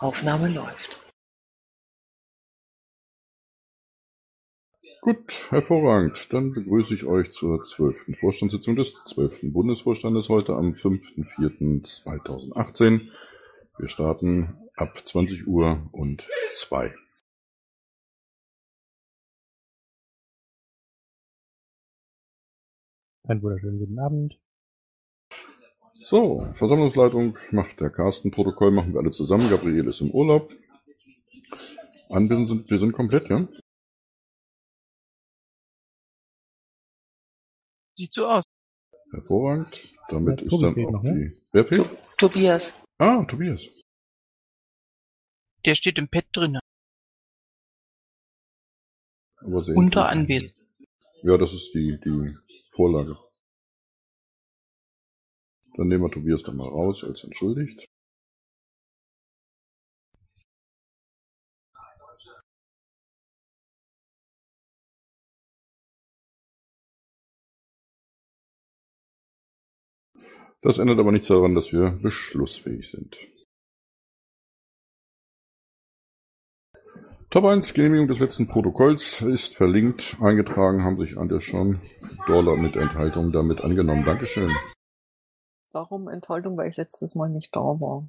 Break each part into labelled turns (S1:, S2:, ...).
S1: Aufnahme läuft.
S2: Gut, hervorragend. Dann begrüße ich euch zur zwölften Vorstandssitzung des zwölften Bundesvorstandes heute am 5.4.2018. Wir starten ab 20 Uhr und zwei.
S3: Einen wunderschönen guten Abend.
S2: So, Versammlungsleitung macht der Carsten, Protokoll machen wir alle zusammen. Gabriel ist im Urlaub. Anwesend sind, wir sind komplett, ja?
S4: Sieht so aus.
S2: Hervorragend. Damit
S3: Ja,
S2: ist dann auch
S3: noch, ne?
S2: die. Wer fehlt?
S1: Tobias,
S2: Ah, Tobias.
S4: Der steht im Pad drin.
S2: Aber sehen
S4: Unter Anwesend.
S2: Ja, das ist die, die Vorlage. Dann nehmen wir Tobias da mal raus als entschuldigt. Das ändert aber nichts daran, dass wir beschlussfähig sind. Top 1, Genehmigung des letzten Protokolls ist verlinkt. Eingetragen haben sich andere schon. Dollar mit Enthaltung damit angenommen. Dankeschön.
S5: Warum Enthaltung? Weil ich letztes Mal nicht da war.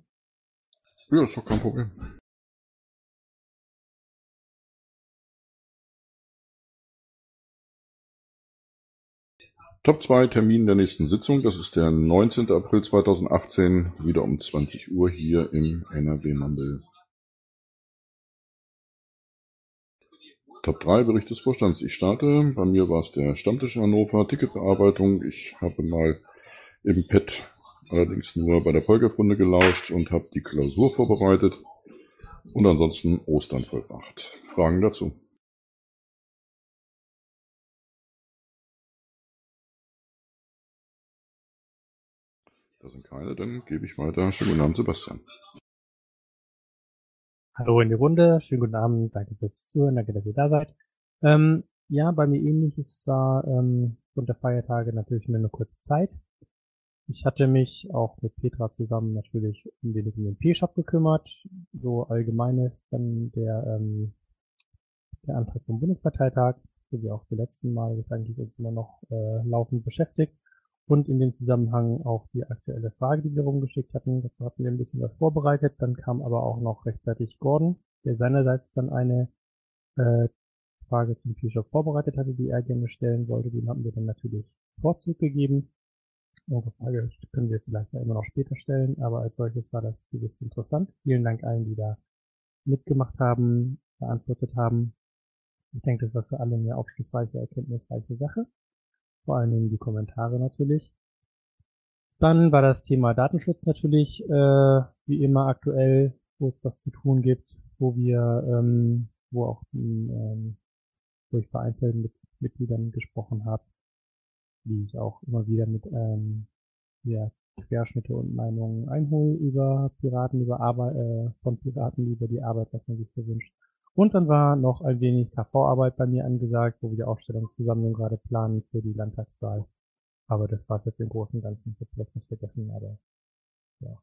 S2: Ja, ist doch kein Problem. Top 2 Termin der nächsten Sitzung. Das ist der 19. April 2018, wieder um 20 Uhr hier im NRW Mumble. Top 3 Bericht des Vorstands. Ich starte. Bei mir war es der Stammtisch in Hannover, Ticketbearbeitung. Ich habe mal im Pad allerdings nur bei der Polgerrunde gelauscht und habe die Klausur vorbereitet und ansonsten Ostern vollbracht. Fragen dazu? Da sind keine, dann gebe ich weiter. Schönen guten Abend, Sebastian.
S3: Hallo in die Runde, schönen guten Abend, danke fürs Zuhören, danke, dass ihr da seid. Ähm, ja, bei mir ähnlich, es war ähm, der Feiertage natürlich nur eine kurze Zeit. Ich hatte mich auch mit Petra zusammen natürlich um den, um den P-Shop gekümmert. So allgemein ist dann der, ähm, der Antrag vom Bundesparteitag, so wie auch die letzten Mal, das eigentlich uns immer noch äh, laufend beschäftigt. Und in dem Zusammenhang auch die aktuelle Frage, die wir rumgeschickt hatten. Dazu hatten wir ein bisschen was vorbereitet. Dann kam aber auch noch rechtzeitig Gordon, der seinerseits dann eine äh, Frage zum P-Shop vorbereitet hatte, die er gerne stellen wollte. Dem haben wir dann natürlich Vorzug gegeben. Unsere Frage können wir vielleicht ja immer noch später stellen, aber als solches war das gewiss interessant. Vielen Dank allen, die da mitgemacht haben, beantwortet haben. Ich denke, das war für alle eine aufschlussreiche, erkenntnisreiche Sache. Vor allen Dingen die Kommentare natürlich. Dann war das Thema Datenschutz natürlich äh, wie immer aktuell, wo es was zu tun gibt, wo wir, ähm, wo auch ähm, wo ich bei einzelnen Mit Mitgliedern gesprochen habe, wie ich auch immer wieder mit ähm, ja, Querschnitte und Meinungen einhole über Piraten, über Arbeit, äh, von Piraten über die Arbeit, was man sich so wünscht. Und dann war noch ein wenig KV-Arbeit bei mir angesagt, wo wir die Aufstellungsversammlung gerade planen für die Landtagswahl. Aber das war es jetzt im Großen und Ganzen. Ich habe vielleicht was vergessen, aber ja.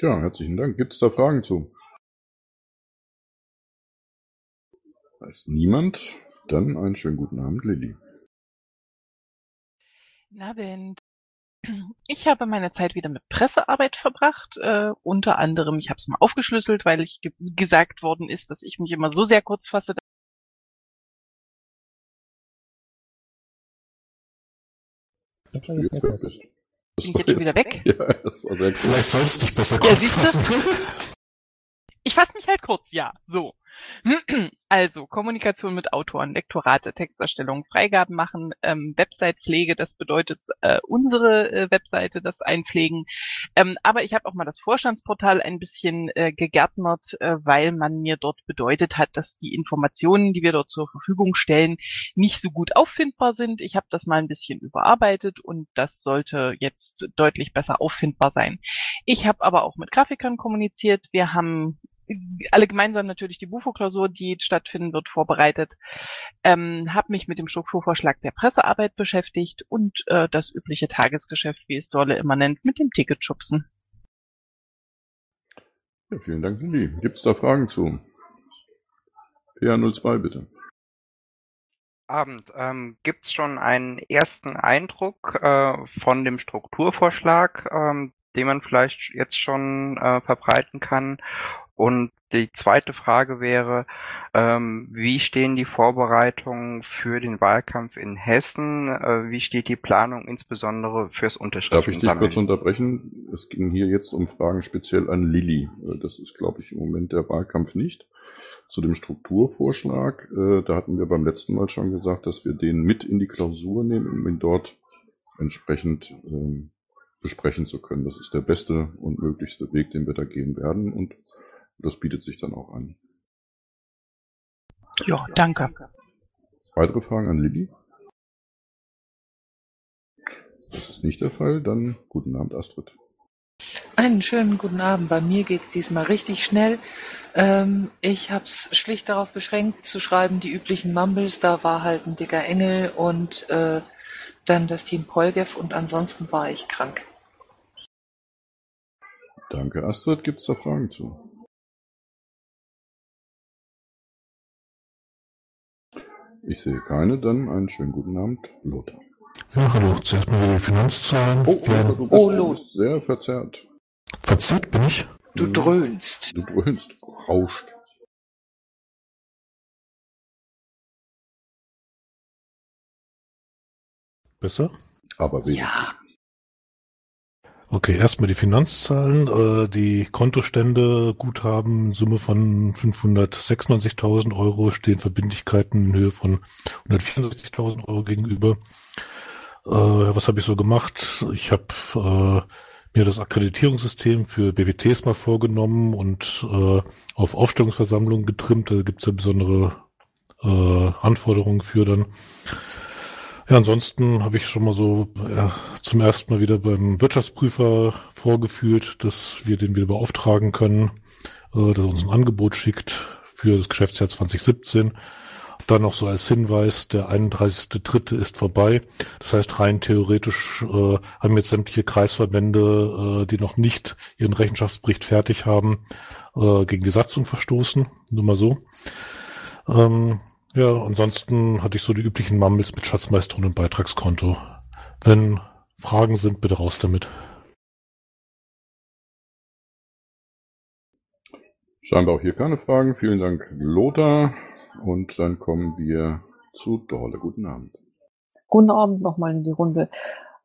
S2: Ja, herzlichen Dank. Gibt es da Fragen zu? Ist niemand. Dann einen schönen guten Abend, Lilly.
S4: Guten Abend. Ich habe meine Zeit wieder mit Pressearbeit verbracht. Äh, unter anderem, ich habe es mal aufgeschlüsselt, weil ich ge gesagt worden ist, dass ich mich immer so sehr kurz fasse.
S3: Das war jetzt sehr kurz.
S4: Bin ich jetzt schon wieder weg?
S2: Ja, das war sehr cool.
S6: Vielleicht sollst du dich besser
S4: Ja,
S6: kurz fassen.
S4: Ich fasse mich halt kurz, ja, so. Also, Kommunikation mit Autoren, Lektorate, Texterstellung, Freigaben machen, ähm, Website-Pflege, das bedeutet äh, unsere äh, Webseite, das einpflegen. Ähm, aber ich habe auch mal das Vorstandsportal ein bisschen äh, gegärtnert, äh, weil man mir dort bedeutet hat, dass die Informationen, die wir dort zur Verfügung stellen, nicht so gut auffindbar sind. Ich habe das mal ein bisschen überarbeitet und das sollte jetzt deutlich besser auffindbar sein. Ich habe aber auch mit Grafikern kommuniziert. Wir haben alle gemeinsam natürlich die Bufo-Klausur, die stattfinden wird, vorbereitet. Ähm, habe mich mit dem Strukturvorschlag der Pressearbeit beschäftigt und äh, das übliche Tagesgeschäft, wie es Dorle immer nennt, mit dem Ticketschubsen.
S2: Ja, vielen Dank, Lilly. Gibt es da Fragen zu? PA02, bitte.
S6: Abend. Ähm, Gibt es schon einen ersten Eindruck äh, von dem Strukturvorschlag, ähm, den man vielleicht jetzt schon äh, verbreiten kann? Und die zweite Frage wäre, ähm, wie stehen die Vorbereitungen für den Wahlkampf in Hessen? Äh, wie steht die Planung insbesondere fürs Unterschriften
S2: Darf ich dich kurz unterbrechen? Es ging hier jetzt um Fragen speziell an Lilly. Äh, das ist, glaube ich, im Moment der Wahlkampf nicht. Zu dem Strukturvorschlag, äh, da hatten wir beim letzten Mal schon gesagt, dass wir den mit in die Klausur nehmen, um ihn dort entsprechend ähm, besprechen zu können. Das ist der beste und möglichste Weg, den wir da gehen werden und das bietet sich dann auch an.
S4: Ja, danke.
S2: Weitere Fragen an Lilly? Das ist nicht der Fall. Dann guten Abend, Astrid.
S1: Einen schönen guten Abend. Bei mir geht's diesmal richtig schnell. Ähm, ich habe es schlicht darauf beschränkt zu schreiben, die üblichen Mumbles. Da war halt ein dicker Engel und äh, dann das Team Polgev und ansonsten war ich krank.
S2: Danke, Astrid. Gibt's da Fragen zu? Ich sehe keine, dann einen schönen guten Abend, Lothar.
S7: Ja, hallo. Zuerst mal wieder die Finanzzahlen.
S2: Oh, Lothar, du bist,
S1: Oh,
S2: bist sehr verzerrt.
S7: Verzerrt bin ich.
S1: Du dröhnst.
S2: Du dröhnst, rauscht.
S7: Besser?
S2: Aber wenig.
S1: Ja.
S7: Okay, erstmal die Finanzzahlen. Äh, die Kontostände, Guthaben, Summe von 596.000 Euro, stehen Verbindlichkeiten in Höhe von 164.000 Euro gegenüber. Äh, was habe ich so gemacht? Ich habe äh, mir das Akkreditierungssystem für BBTs mal vorgenommen und äh, auf Aufstellungsversammlungen getrimmt. Da gibt's ja besondere äh, Anforderungen für dann. Ja, ansonsten habe ich schon mal so ja, zum ersten Mal wieder beim Wirtschaftsprüfer vorgefühlt, dass wir den wieder beauftragen können, äh, dass er uns ein Angebot schickt für das Geschäftsjahr 2017. Dann noch so als Hinweis, der 31.3. ist vorbei. Das heißt, rein theoretisch äh, haben jetzt sämtliche Kreisverbände, äh, die noch nicht ihren Rechenschaftsbericht fertig haben, äh, gegen die Satzung verstoßen. Nur mal so. Ähm, ja, ansonsten hatte ich so die üblichen Mumbles mit Schatzmeisterin und Beitragskonto. Wenn Fragen sind, bitte raus damit.
S2: Scheinbar auch hier keine Fragen. Vielen Dank, Lothar. Und dann kommen wir zu Dorle. Guten Abend.
S5: Guten Abend nochmal in die Runde.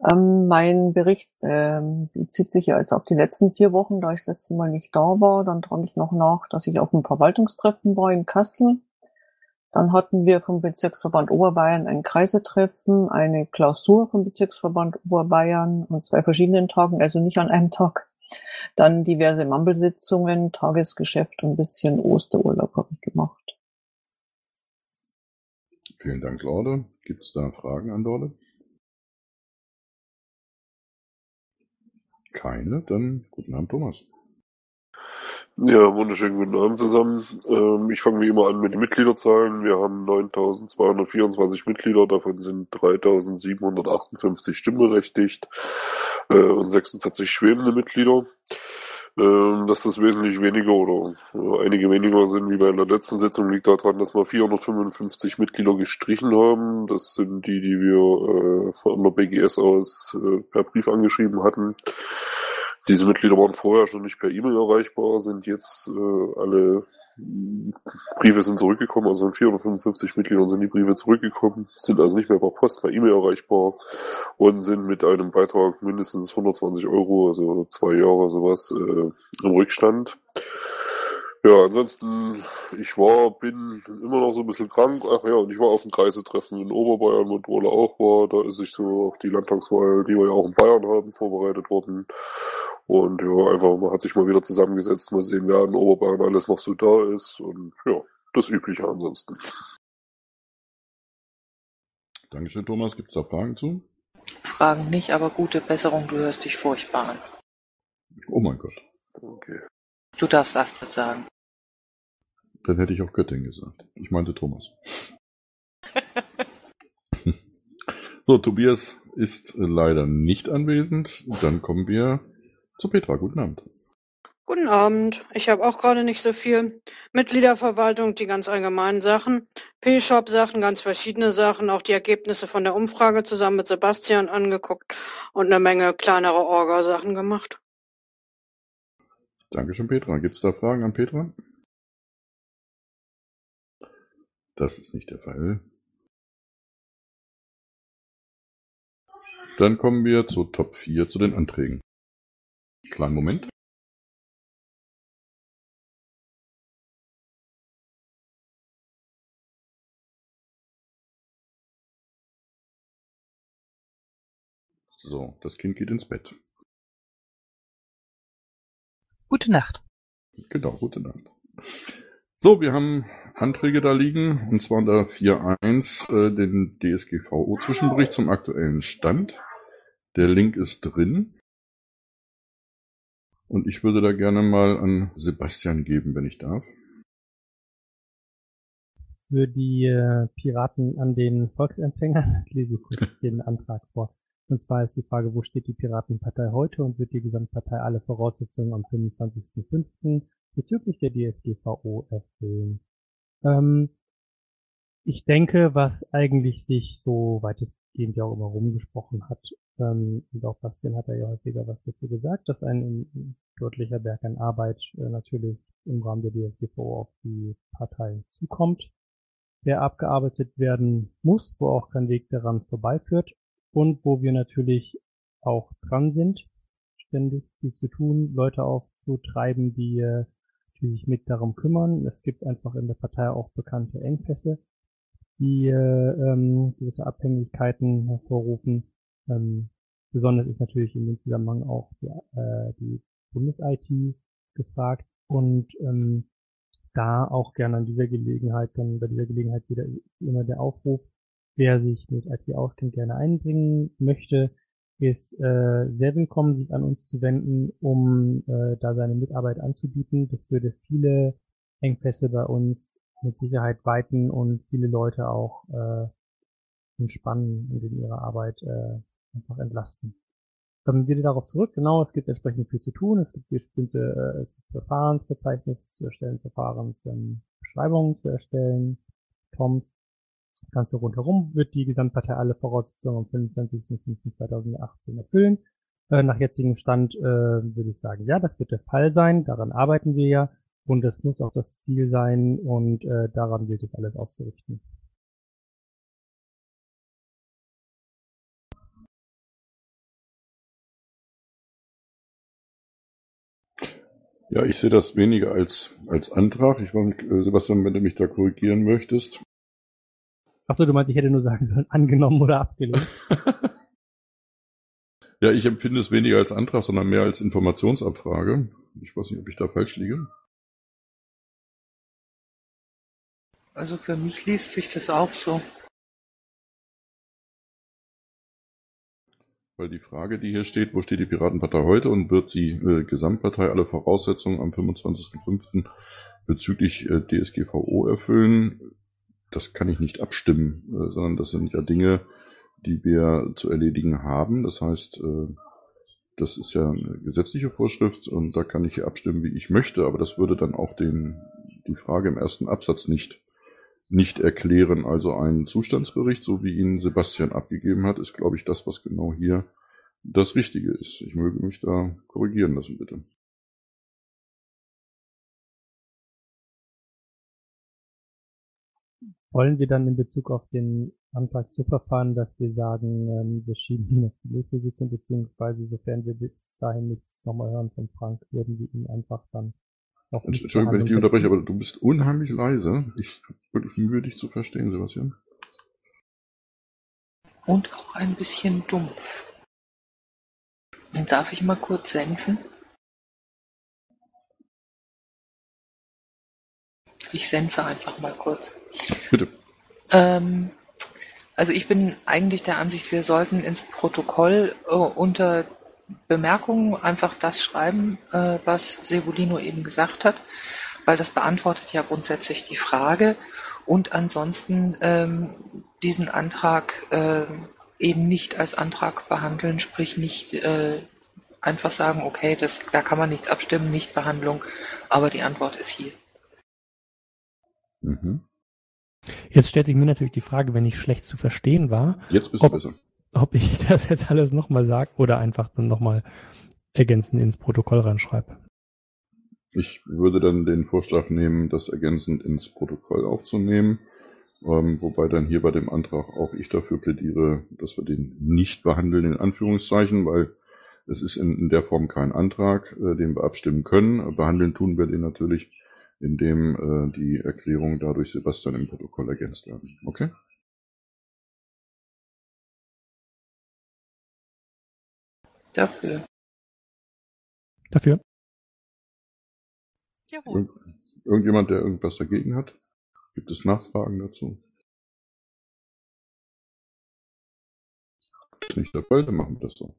S5: Ähm, mein Bericht ähm, bezieht sich ja jetzt auf die letzten vier Wochen, da ich das letzte Mal nicht da war. Dann trage ich noch nach, dass ich auf dem Verwaltungstreffen war in Kassel. Dann hatten wir vom Bezirksverband Oberbayern ein Kreisetreffen, eine Klausur vom Bezirksverband Oberbayern an zwei verschiedenen Tagen, also nicht an einem Tag. Dann diverse Mambelsitzungen, Tagesgeschäft und ein bisschen Osterurlaub habe ich gemacht.
S2: Vielen Dank, Lorde. Gibt es da Fragen an Dorle? Keine, dann guten Abend, Thomas.
S8: Ja, wunderschönen guten Abend zusammen. Ähm, ich fange wie immer an mit den Mitgliederzahlen. Wir haben 9.224 Mitglieder, davon sind 3.758 stimmberechtigt äh, und 46 schwebende Mitglieder. Ähm, dass das wesentlich weniger oder äh, einige weniger sind wie bei der letzten Sitzung, liegt daran, dass wir 455 Mitglieder gestrichen haben. Das sind die, die wir äh, von der BGS aus äh, per Brief angeschrieben hatten. Diese Mitglieder waren vorher schon nicht per E-Mail erreichbar, sind jetzt äh, alle Briefe sind zurückgekommen, also von 455 Mitgliedern sind die Briefe zurückgekommen, sind also nicht mehr per Post, per E-Mail erreichbar und sind mit einem Beitrag mindestens 120 Euro, also zwei Jahre sowas, äh, im Rückstand. Ja, ansonsten, ich war, bin immer noch so ein bisschen krank. Ach ja, und ich war auf dem Kreisetreffen in Oberbayern, wo Drohle auch war. Da ist sich so auf die Landtagswahl, die wir ja auch in Bayern haben, vorbereitet worden. Und ja, einfach, man hat sich mal wieder zusammengesetzt, mal sehen, wer in Oberbayern alles noch so da ist. Und ja, das Übliche ansonsten.
S2: Dankeschön, Thomas. Gibt es da Fragen zu?
S1: Fragen nicht, aber gute Besserung, du hörst dich furchtbar an.
S2: Oh mein Gott.
S8: Okay.
S1: Du darfst Astrid sagen.
S2: Dann hätte ich auch Göttin gesagt. Ich meinte Thomas. so, Tobias ist leider nicht anwesend. Dann kommen wir zu Petra. Guten Abend.
S9: Guten Abend. Ich habe auch gerade nicht so viel. Mitgliederverwaltung, die ganz allgemeinen Sachen. P-Shop-Sachen, ganz verschiedene Sachen. Auch die Ergebnisse von der Umfrage zusammen mit Sebastian angeguckt und eine Menge kleinere Orga-Sachen gemacht.
S2: Dankeschön, Petra. Gibt es da Fragen an Petra? Das ist nicht der Fall. Dann kommen wir zu Top 4, zu den Anträgen. Kleinen Moment. So, das Kind geht ins Bett.
S4: Gute Nacht.
S2: Genau, gute Nacht. So, wir haben Anträge da liegen, und zwar unter 4.1 äh, den DSGVO-Zwischenbericht zum aktuellen Stand. Der Link ist drin. Und ich würde da gerne mal an Sebastian geben, wenn ich darf.
S3: Für die äh, Piraten an den Volksempfänger lese ich kurz den Antrag vor. Und zwar ist die Frage, wo steht die Piratenpartei heute und wird die Gesamtpartei alle Voraussetzungen am 25.05. bezüglich der DSGVO erfüllen? Ähm, ich denke, was eigentlich sich so weitestgehend ja auch immer rumgesprochen hat, ähm, und auch Bastian hat er ja häufiger was dazu gesagt, dass ein deutlicher Berg an Arbeit äh, natürlich im Rahmen der DSGVO auf die Parteien zukommt, der abgearbeitet werden muss, wo auch kein Weg daran vorbeiführt und wo wir natürlich auch dran sind, ständig viel zu tun, Leute aufzutreiben, die, äh, die sich mit darum kümmern. Es gibt einfach in der Partei auch bekannte Engpässe, die äh, ähm, gewisse Abhängigkeiten hervorrufen. Ähm, besonders ist natürlich in dem Zusammenhang auch die, äh, die Bundes-IT gefragt und ähm, da auch gerne an dieser Gelegenheit, dann bei dieser Gelegenheit wieder immer der Aufruf, Wer sich mit IT auskennt, gerne einbringen möchte, ist äh, sehr willkommen, sich an uns zu wenden, um äh, da seine Mitarbeit anzubieten. Das würde viele Engpässe bei uns mit Sicherheit weiten und viele Leute auch äh, entspannen und in ihrer Arbeit äh, einfach entlasten. Kommen wir darauf zurück. Genau, es gibt entsprechend viel zu tun. Es gibt bestimmte äh, es gibt Verfahrensverzeichnisse zu erstellen, Verfahrensbeschreibungen ähm, zu erstellen, TOMs das Ganze rundherum wird die Gesamtpartei alle Voraussetzungen am 25.05.2018 erfüllen. Äh, nach jetzigem Stand äh, würde ich sagen, ja, das wird der Fall sein. Daran arbeiten wir ja. Und das muss auch das Ziel sein. Und äh, daran gilt es alles auszurichten.
S2: Ja, ich sehe das weniger als, als Antrag. Ich weiß nicht, äh, Sebastian, wenn du mich da korrigieren möchtest.
S3: Achso, du meinst, ich hätte nur sagen sollen, angenommen oder abgelehnt.
S2: ja, ich empfinde es weniger als Antrag, sondern mehr als Informationsabfrage. Ich weiß nicht, ob ich da falsch liege.
S1: Also für mich liest sich das auch so.
S2: Weil die Frage, die hier steht, wo steht die Piratenpartei heute und wird die äh, Gesamtpartei alle Voraussetzungen am 25.05. bezüglich äh, DSGVO erfüllen, das kann ich nicht abstimmen, äh, sondern das sind ja Dinge, die wir zu erledigen haben. Das heißt, äh, das ist ja eine gesetzliche Vorschrift und da kann ich abstimmen, wie ich möchte, aber das würde dann auch den, die Frage im ersten Absatz nicht, nicht erklären. Also ein Zustandsbericht, so wie ihn Sebastian abgegeben hat, ist, glaube ich, das, was genau hier das Richtige ist. Ich möge mich da korrigieren lassen, bitte.
S3: Wollen wir dann in Bezug auf den Antrag so verfahren, dass wir sagen, ähm, wir schieben ihn auf die nächste Sitzung, beziehungsweise sofern wir bis dahin nichts nochmal hören von Frank, würden wir ihn einfach dann
S2: Entschuldigung, wenn ich dich unterbreche, aber du bist unheimlich leise. Ich wirklich müde, dich zu verstehen, Sebastian.
S1: Und auch ein bisschen dumpf. Darf ich mal kurz senken? Ich senfe einfach mal kurz.
S2: Bitte.
S1: Ähm, also ich bin eigentlich der Ansicht, wir sollten ins Protokoll äh, unter Bemerkungen einfach das schreiben, äh, was Sevolino eben gesagt hat, weil das beantwortet ja grundsätzlich die Frage und ansonsten ähm, diesen Antrag äh, eben nicht als Antrag behandeln, sprich nicht äh, einfach sagen, okay, das, da kann man nichts abstimmen, nicht Behandlung, aber die Antwort ist hier.
S2: Mhm.
S10: Jetzt stellt sich mir natürlich die Frage, wenn ich schlecht zu verstehen war,
S2: Jetzt bist
S10: Ob-
S2: du besser.
S10: Ob ich das jetzt alles nochmal sage oder einfach dann nochmal ergänzend ins Protokoll reinschreibe.
S2: Ich würde dann den Vorschlag nehmen, das ergänzend ins Protokoll aufzunehmen, ähm, wobei dann hier bei dem Antrag auch ich dafür plädiere, dass wir den nicht behandeln, in Anführungszeichen, weil es ist in, in der Form kein Antrag, äh, den wir abstimmen können. Behandeln tun wir den natürlich, indem äh, die Erklärungen dadurch Sebastian im Protokoll ergänzt werden. Okay?
S1: Dafür.
S10: Dafür.
S4: Jawohl.
S2: Irgend, irgendjemand, der irgendwas dagegen hat? Gibt es Nachfragen dazu? Ist nicht der Fall, dann machen wir das so.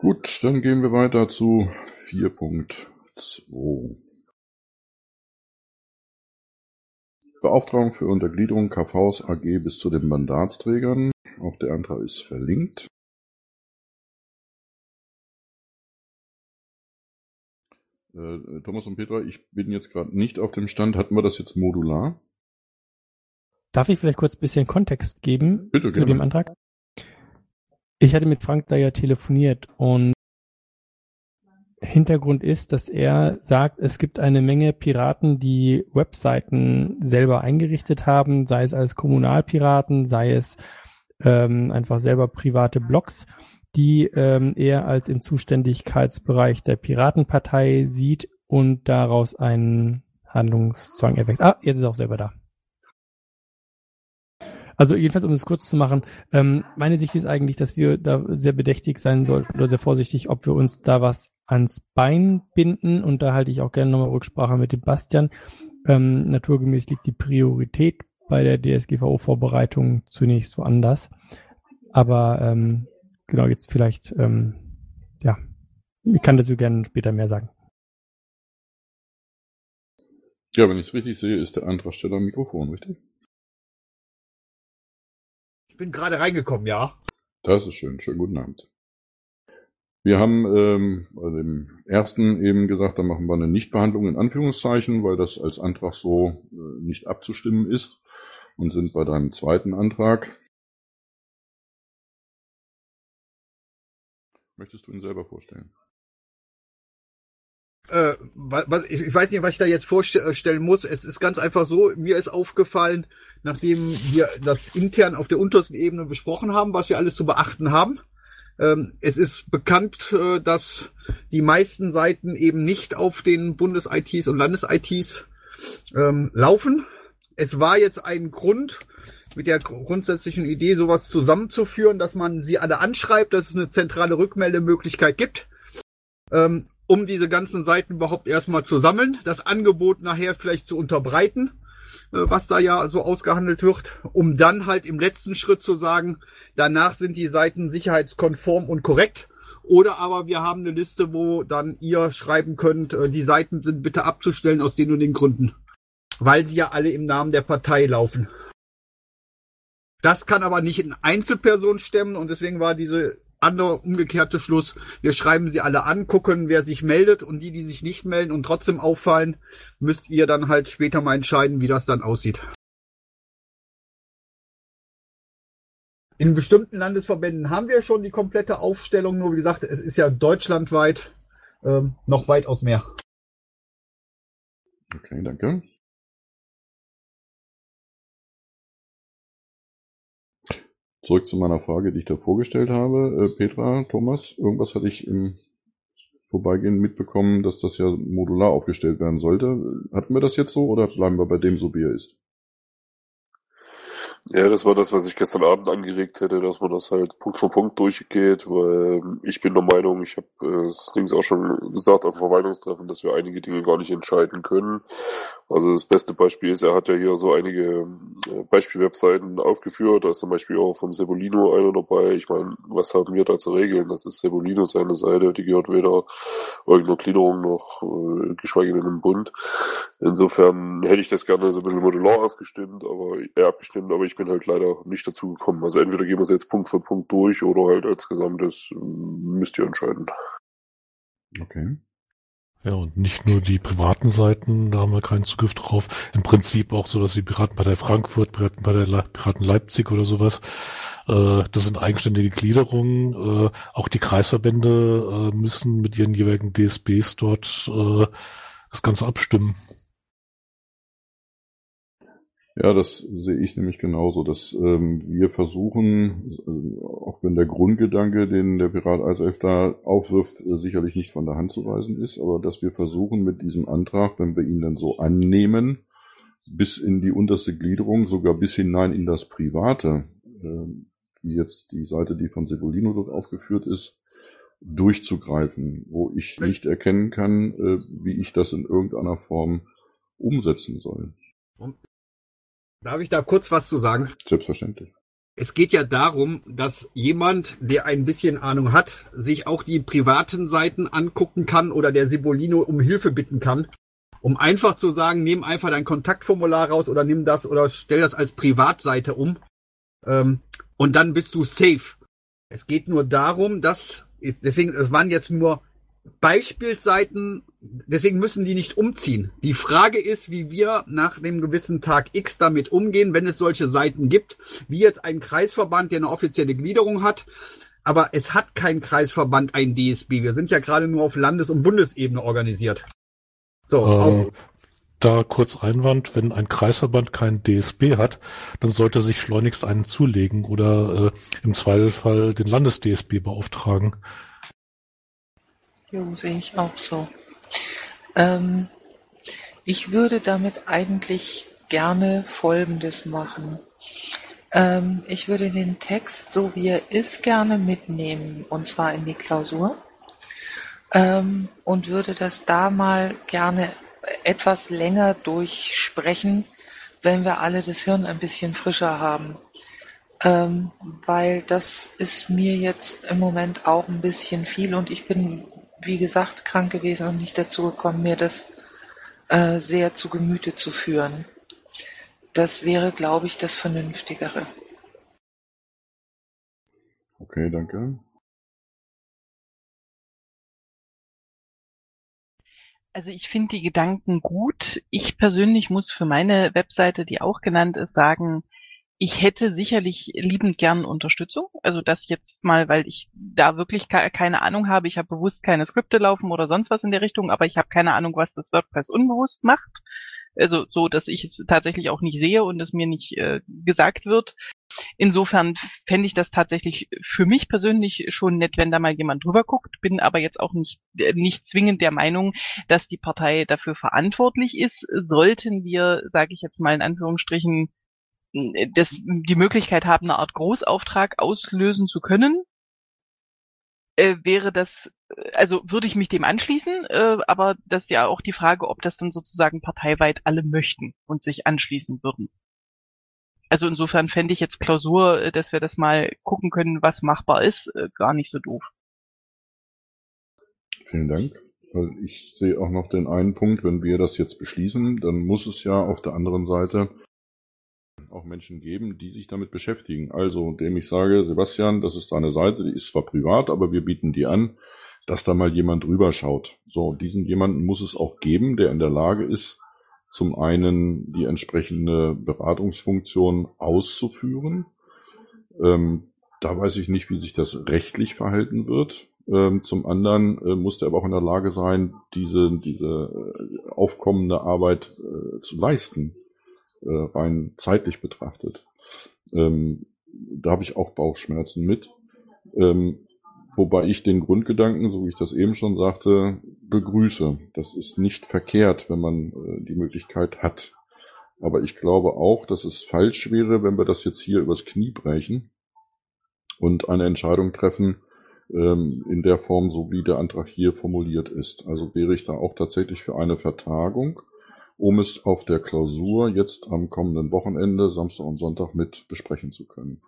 S2: Gut, dann gehen wir weiter zu 4.2. Beauftragung für Untergliederung KVs AG bis zu den Mandatsträgern. Auch der Antrag ist verlinkt. Äh, Thomas und Petra, ich bin jetzt gerade nicht auf dem Stand. Hatten wir das jetzt modular?
S10: Darf ich vielleicht kurz ein bisschen Kontext geben
S2: Bitte,
S10: zu
S2: gerne.
S10: dem Antrag? Ich hatte mit Frank da ja telefoniert und Hintergrund ist, dass er sagt, es gibt eine Menge Piraten, die Webseiten selber eingerichtet haben, sei es als Kommunalpiraten, sei es ähm, einfach selber private Blogs, die ähm, er als im Zuständigkeitsbereich der Piratenpartei sieht und daraus einen Handlungszwang erwächst. Ah, jetzt ist er auch selber da. Also jedenfalls, um es kurz zu machen, ähm, meine Sicht ist eigentlich, dass wir da sehr bedächtig sein sollten oder sehr vorsichtig, ob wir uns da was ans Bein binden und da halte ich auch gerne nochmal Rücksprache mit dem Bastian. Ähm, naturgemäß liegt die Priorität bei der DSGVO-Vorbereitung zunächst woanders. Aber ähm, genau, jetzt vielleicht, ähm, ja, ich kann dazu gerne später mehr sagen.
S2: Ja, wenn ich es richtig sehe, ist der Antragsteller Mikrofon, richtig?
S11: Ich bin gerade reingekommen, ja.
S2: Das ist schön. Schönen guten Abend. Wir haben ähm, bei dem ersten eben gesagt, da machen wir eine Nichtbehandlung in Anführungszeichen, weil das als Antrag so äh, nicht abzustimmen ist und sind bei deinem zweiten Antrag. Möchtest du ihn selber vorstellen?
S11: Äh, was, ich, ich weiß nicht, was ich da jetzt vorstellen muss. Es ist ganz einfach so, mir ist aufgefallen, nachdem wir das intern auf der untersten Ebene besprochen haben, was wir alles zu beachten haben. Ähm, es ist bekannt, äh, dass die meisten Seiten eben nicht auf den Bundes-ITs und Landes-ITs ähm, laufen. Es war jetzt ein Grund, mit der grundsätzlichen Idee, sowas zusammenzuführen, dass man sie alle anschreibt, dass es eine zentrale Rückmeldemöglichkeit gibt. Ähm, um diese ganzen Seiten überhaupt erstmal zu sammeln, das Angebot nachher vielleicht zu unterbreiten, was da ja so ausgehandelt wird, um dann halt im letzten Schritt zu sagen, danach sind die Seiten sicherheitskonform und korrekt. Oder aber wir haben eine Liste, wo dann ihr schreiben könnt, äh, die Seiten sind bitte abzustellen aus den und den Gründen. Weil sie ja alle im Namen der Partei laufen. Das kann aber nicht in Einzelperson stemmen und deswegen war diese andere umgekehrte Schluss. Wir schreiben sie alle an, gucken, wer sich meldet und die, die sich nicht melden und trotzdem auffallen, müsst ihr dann halt später mal entscheiden, wie das dann aussieht. In bestimmten Landesverbänden haben wir schon die komplette Aufstellung, nur wie gesagt, es ist ja deutschlandweit ähm, noch weitaus mehr.
S2: Okay, danke. Zurück zu meiner Frage, die ich da vorgestellt habe. Äh, Petra, Thomas, irgendwas hatte ich im Vorbeigehen mitbekommen, dass das ja modular aufgestellt werden sollte. Hatten wir das jetzt so oder bleiben wir bei dem so, wie er ist?
S8: Ja, das war das, was ich gestern Abend angeregt hätte, dass man das halt Punkt für Punkt durchgeht, weil ähm, ich bin der Meinung, ich habe äh, das Dings auch schon gesagt auf Verwaltungstreffen, dass wir einige Dinge gar nicht entscheiden können. Also das beste Beispiel ist, er hat ja hier so einige äh, Beispielwebseiten aufgeführt, da ist zum Beispiel auch vom Sebolino einer dabei. Ich meine, was haben wir da zu regeln? Das ist Sebolino seine Seite, die gehört weder irgendeiner Gliederung noch äh, geschweige denn im Bund. Insofern hätte ich das gerne so ein bisschen modular aufgestimmt, aber äh, abgestimmt, aber ich bin halt leider nicht dazu gekommen. Also entweder gehen wir es jetzt Punkt für Punkt durch oder halt als Gesamtes müsst ihr entscheiden.
S2: Okay.
S7: Ja, und nicht nur die privaten Seiten, da haben wir keinen Zugriff drauf. Im Prinzip auch so, dass die Piratenpartei Frankfurt, Piratenpartei Le Piraten Leipzig oder sowas, äh, das sind eigenständige Gliederungen. Äh, auch die Kreisverbände äh, müssen mit ihren jeweiligen DSBs dort äh, das Ganze abstimmen.
S2: Ja, das sehe ich nämlich genauso, dass ähm, wir versuchen, äh, auch wenn der Grundgedanke, den der Pirat Eiself da aufwirft, äh, sicherlich nicht von der Hand zu weisen ist, aber dass wir versuchen mit diesem Antrag, wenn wir ihn dann so annehmen, bis in die unterste Gliederung, sogar bis hinein in das Private, äh, wie jetzt die Seite, die von Sebolino dort aufgeführt ist, durchzugreifen, wo ich nicht erkennen kann, äh, wie ich das in irgendeiner Form umsetzen soll.
S11: Darf ich da kurz was zu sagen?
S2: Selbstverständlich.
S11: Es geht ja darum, dass jemand, der ein bisschen Ahnung hat, sich auch die privaten Seiten angucken kann oder der Sibolino um Hilfe bitten kann, um einfach zu sagen, nimm einfach dein Kontaktformular raus oder nimm das oder stell das als Privatseite um ähm, und dann bist du safe. Es geht nur darum, dass deswegen, es waren jetzt nur Beispielsseiten, deswegen müssen die nicht umziehen. Die Frage ist, wie wir nach dem gewissen Tag X damit umgehen, wenn es solche Seiten gibt, wie jetzt ein Kreisverband, der eine offizielle Gliederung hat, aber es hat kein Kreisverband ein DSB. Wir sind ja gerade nur auf Landes- und Bundesebene organisiert.
S7: So, äh, da kurz Einwand, wenn ein Kreisverband kein DSB hat, dann sollte sich schleunigst einen zulegen oder äh, im Zweifelsfall den Landes-DSB beauftragen.
S1: Jo, sehe ich auch so. Ähm, ich würde damit eigentlich gerne Folgendes machen. Ähm, ich würde den Text, so wie er ist, gerne mitnehmen, und zwar in die Klausur. Ähm, und würde das da mal gerne etwas länger durchsprechen, wenn wir alle das Hirn ein bisschen frischer haben. Ähm, weil das ist mir jetzt im Moment auch ein bisschen viel und ich bin wie gesagt, krank gewesen und nicht dazu gekommen, mir das äh, sehr zu Gemüte zu führen. Das wäre, glaube ich, das Vernünftigere.
S2: Okay, danke.
S4: Also ich finde die Gedanken gut. Ich persönlich muss für meine Webseite, die auch genannt ist, sagen, ich hätte sicherlich liebend gern Unterstützung. Also das jetzt mal, weil ich da wirklich keine Ahnung habe. Ich habe bewusst keine Skripte laufen oder sonst was in der Richtung, aber ich habe keine Ahnung, was das WordPress unbewusst macht. Also so, dass ich es tatsächlich auch nicht sehe und es mir nicht äh, gesagt wird. Insofern fände ich das tatsächlich für mich persönlich schon nett, wenn da mal jemand drüber guckt, bin aber jetzt auch nicht, äh, nicht zwingend der Meinung, dass die Partei dafür verantwortlich ist. Sollten wir, sage ich jetzt mal in Anführungsstrichen, das, die Möglichkeit haben, eine Art Großauftrag auslösen zu können, äh, wäre das, also würde ich mich dem anschließen, äh, aber das ist ja auch die Frage, ob das dann sozusagen parteiweit alle möchten und sich anschließen würden. Also insofern fände ich jetzt Klausur, äh, dass wir das mal gucken können, was machbar ist, äh, gar nicht so doof.
S2: Vielen Dank. Ich sehe auch noch den einen Punkt, wenn wir das jetzt beschließen, dann muss es ja auf der anderen Seite auch Menschen geben, die sich damit beschäftigen. Also, indem ich sage, Sebastian, das ist deine Seite, die ist zwar privat, aber wir bieten die an, dass da mal jemand drüber schaut. So, diesen jemanden muss es auch geben, der in der Lage ist, zum einen die entsprechende Beratungsfunktion auszuführen. Ähm, da weiß ich nicht, wie sich das rechtlich verhalten wird. Ähm, zum anderen äh, muss der aber auch in der Lage sein, diese, diese äh, aufkommende Arbeit äh, zu leisten äh, rein zeitlich betrachtet. Ähm, da habe ich auch Bauchschmerzen mit. Ähm, wobei ich den Grundgedanken, so wie ich das eben schon sagte, begrüße. Das ist nicht verkehrt, wenn man äh, die Möglichkeit hat. Aber ich glaube auch, dass es falsch wäre, wenn wir das jetzt hier übers Knie brechen und eine Entscheidung treffen, ähm, in der Form, so wie der Antrag hier formuliert ist. Also wäre ich da auch tatsächlich für eine Vertagung, um es auf der Klausur jetzt am kommenden Wochenende, Samstag und Sonntag mit besprechen zu können.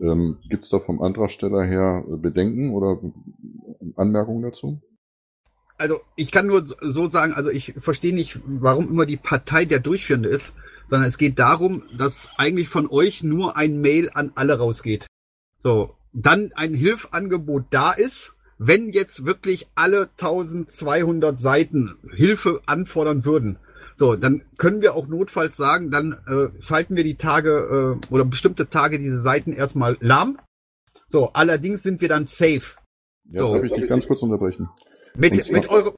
S2: Ähm, Gibt es da vom Antragsteller her Bedenken oder Anmerkungen dazu?
S11: Also ich kann nur so sagen, also ich verstehe nicht, warum immer die Partei der Durchführende ist, sondern es geht darum, dass eigentlich von euch nur ein Mail an alle rausgeht. So, dann ein Hilfangebot da ist, wenn jetzt wirklich alle 1200 Seiten Hilfe anfordern würden. So, dann können wir auch notfalls sagen, dann äh, schalten wir die Tage äh, oder bestimmte Tage diese Seiten erstmal lahm. So, allerdings sind wir dann safe.
S2: Ja, so. darf ich dich ganz kurz unterbrechen?
S11: Mit, mit, eure,